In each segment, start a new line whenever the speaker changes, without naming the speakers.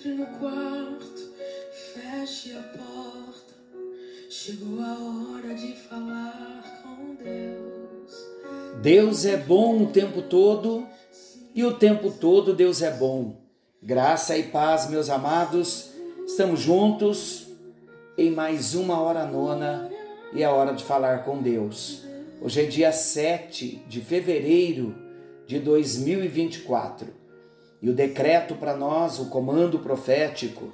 Entre no quarto, feche a porta. Chegou a hora de falar com Deus.
Deus é bom o tempo todo e o tempo todo Deus é bom. Graça e paz, meus amados. Estamos juntos em mais uma hora nona e é hora de falar com Deus. Hoje é dia 7 de fevereiro de 2024 e o decreto para nós, o comando profético,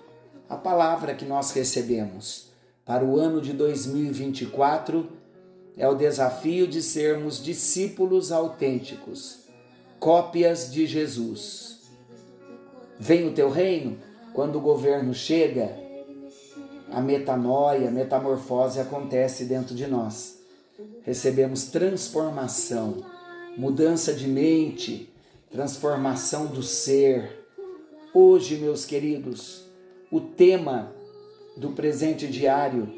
a palavra que nós recebemos para o ano de 2024 é o desafio de sermos discípulos autênticos, cópias de Jesus. Vem o teu reino, quando o governo chega, a metanoia, a metamorfose acontece dentro de nós. Recebemos transformação, mudança de mente, transformação do ser. Hoje, meus queridos, o tema do presente diário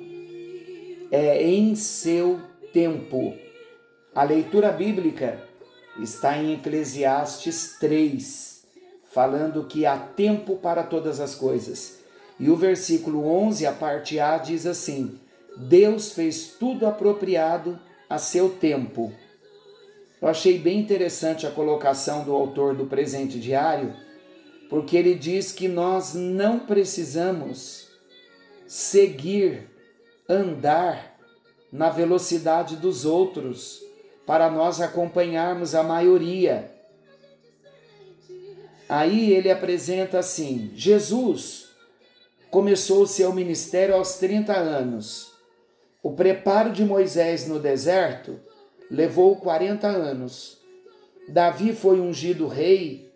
é em seu tempo. A leitura bíblica está em Eclesiastes 3, falando que há tempo para todas as coisas. E o versículo 11, a parte A, diz assim: Deus fez tudo apropriado a seu tempo. Eu achei bem interessante a colocação do autor do presente diário, porque ele diz que nós não precisamos seguir, andar na velocidade dos outros para nós acompanharmos a maioria. Aí ele apresenta assim: Jesus começou o seu ministério aos 30 anos. O preparo de Moisés no deserto levou 40 anos. Davi foi ungido rei,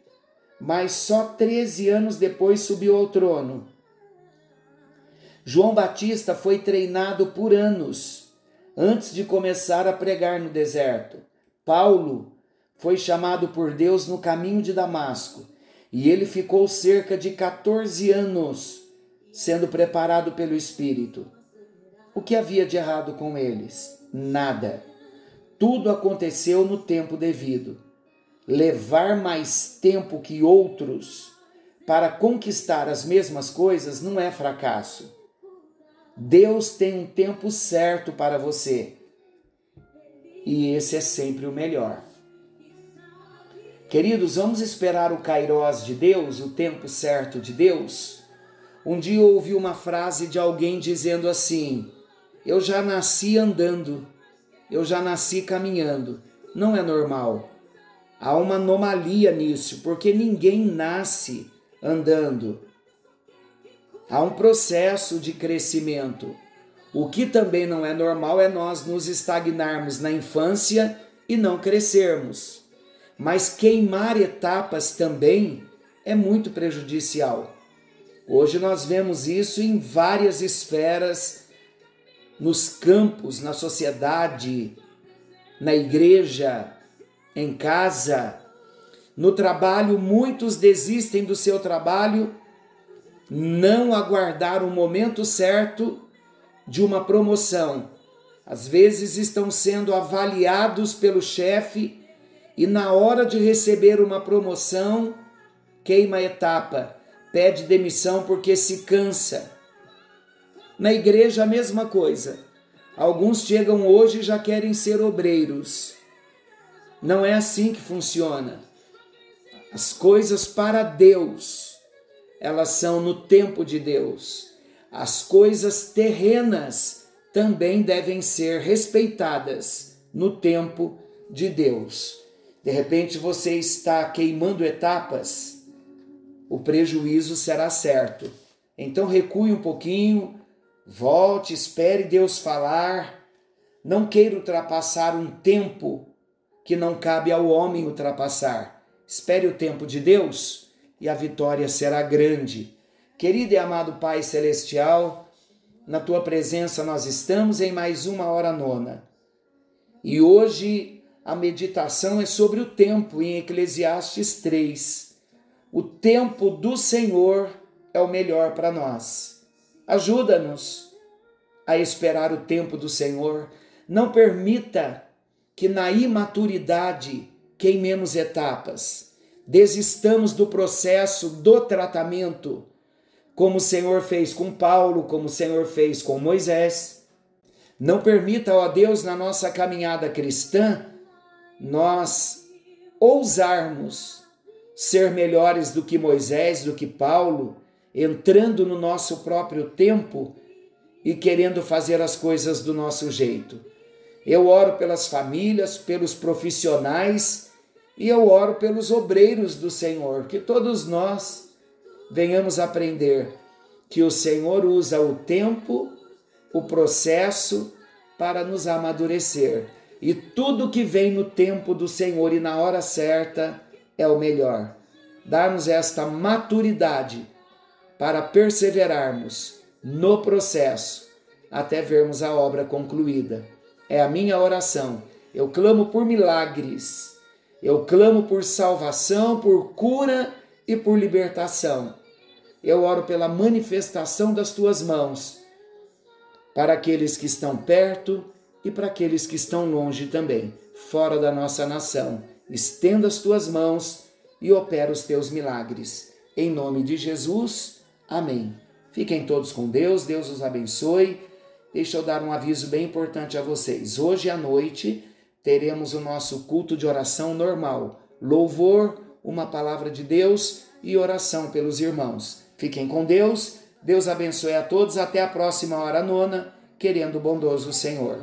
mas só 13 anos depois subiu ao trono. João Batista foi treinado por anos antes de começar a pregar no deserto. Paulo foi chamado por Deus no caminho de Damasco e ele ficou cerca de 14 anos sendo preparado pelo Espírito. O que havia de errado com eles? Nada. Tudo aconteceu no tempo devido. Levar mais tempo que outros para conquistar as mesmas coisas não é fracasso Deus tem um tempo certo para você. E esse é sempre o melhor. Queridos, vamos esperar o kairós de Deus, o tempo certo de Deus? Um dia ouvi uma frase de alguém dizendo assim: Eu já nasci andando, eu já nasci caminhando. Não é normal. Há uma anomalia nisso, porque ninguém nasce andando. Há um processo de crescimento. O que também não é normal é nós nos estagnarmos na infância e não crescermos. Mas queimar etapas também é muito prejudicial. Hoje nós vemos isso em várias esferas, nos campos, na sociedade, na igreja, em casa, no trabalho. Muitos desistem do seu trabalho não aguardar o momento certo de uma promoção. Às vezes estão sendo avaliados pelo chefe e na hora de receber uma promoção, queima a etapa, pede demissão porque se cansa. Na igreja a mesma coisa. Alguns chegam hoje e já querem ser obreiros. Não é assim que funciona. As coisas para Deus elas são no tempo de Deus. As coisas terrenas também devem ser respeitadas no tempo de Deus. De repente você está queimando etapas, o prejuízo será certo. Então recue um pouquinho, volte, espere Deus falar. Não queira ultrapassar um tempo que não cabe ao homem ultrapassar. Espere o tempo de Deus e a vitória será grande. Querido e amado Pai Celestial, na tua presença nós estamos em mais uma hora nona. E hoje a meditação é sobre o tempo em Eclesiastes 3. O tempo do Senhor é o melhor para nós. Ajuda-nos a esperar o tempo do Senhor. Não permita que na imaturidade queimemos etapas desistamos do processo do tratamento. como o Senhor fez com Paulo, como o Senhor fez com Moisés. Não permita, ó Deus, na nossa caminhada cristã, nós ousarmos ser melhores do que Moisés, do que Paulo, entrando no nosso próprio tempo e querendo fazer as coisas do nosso jeito. Eu oro pelas famílias, pelos profissionais e eu oro pelos obreiros do Senhor, que todos nós venhamos aprender que o Senhor usa o tempo, o processo para nos amadurecer. E tudo que vem no tempo do Senhor e na hora certa é o melhor. Dar-nos esta maturidade para perseverarmos no processo até vermos a obra concluída. É a minha oração. Eu clamo por milagres. Eu clamo por salvação, por cura e por libertação. Eu oro pela manifestação das tuas mãos para aqueles que estão perto e para aqueles que estão longe também, fora da nossa nação. Estenda as tuas mãos e opera os teus milagres. Em nome de Jesus. Amém. Fiquem todos com Deus, Deus os abençoe. Deixa eu dar um aviso bem importante a vocês. Hoje à noite teremos o nosso culto de oração normal. Louvor, uma palavra de Deus e oração pelos irmãos. Fiquem com Deus. Deus abençoe a todos. Até a próxima hora nona, querendo o bondoso Senhor.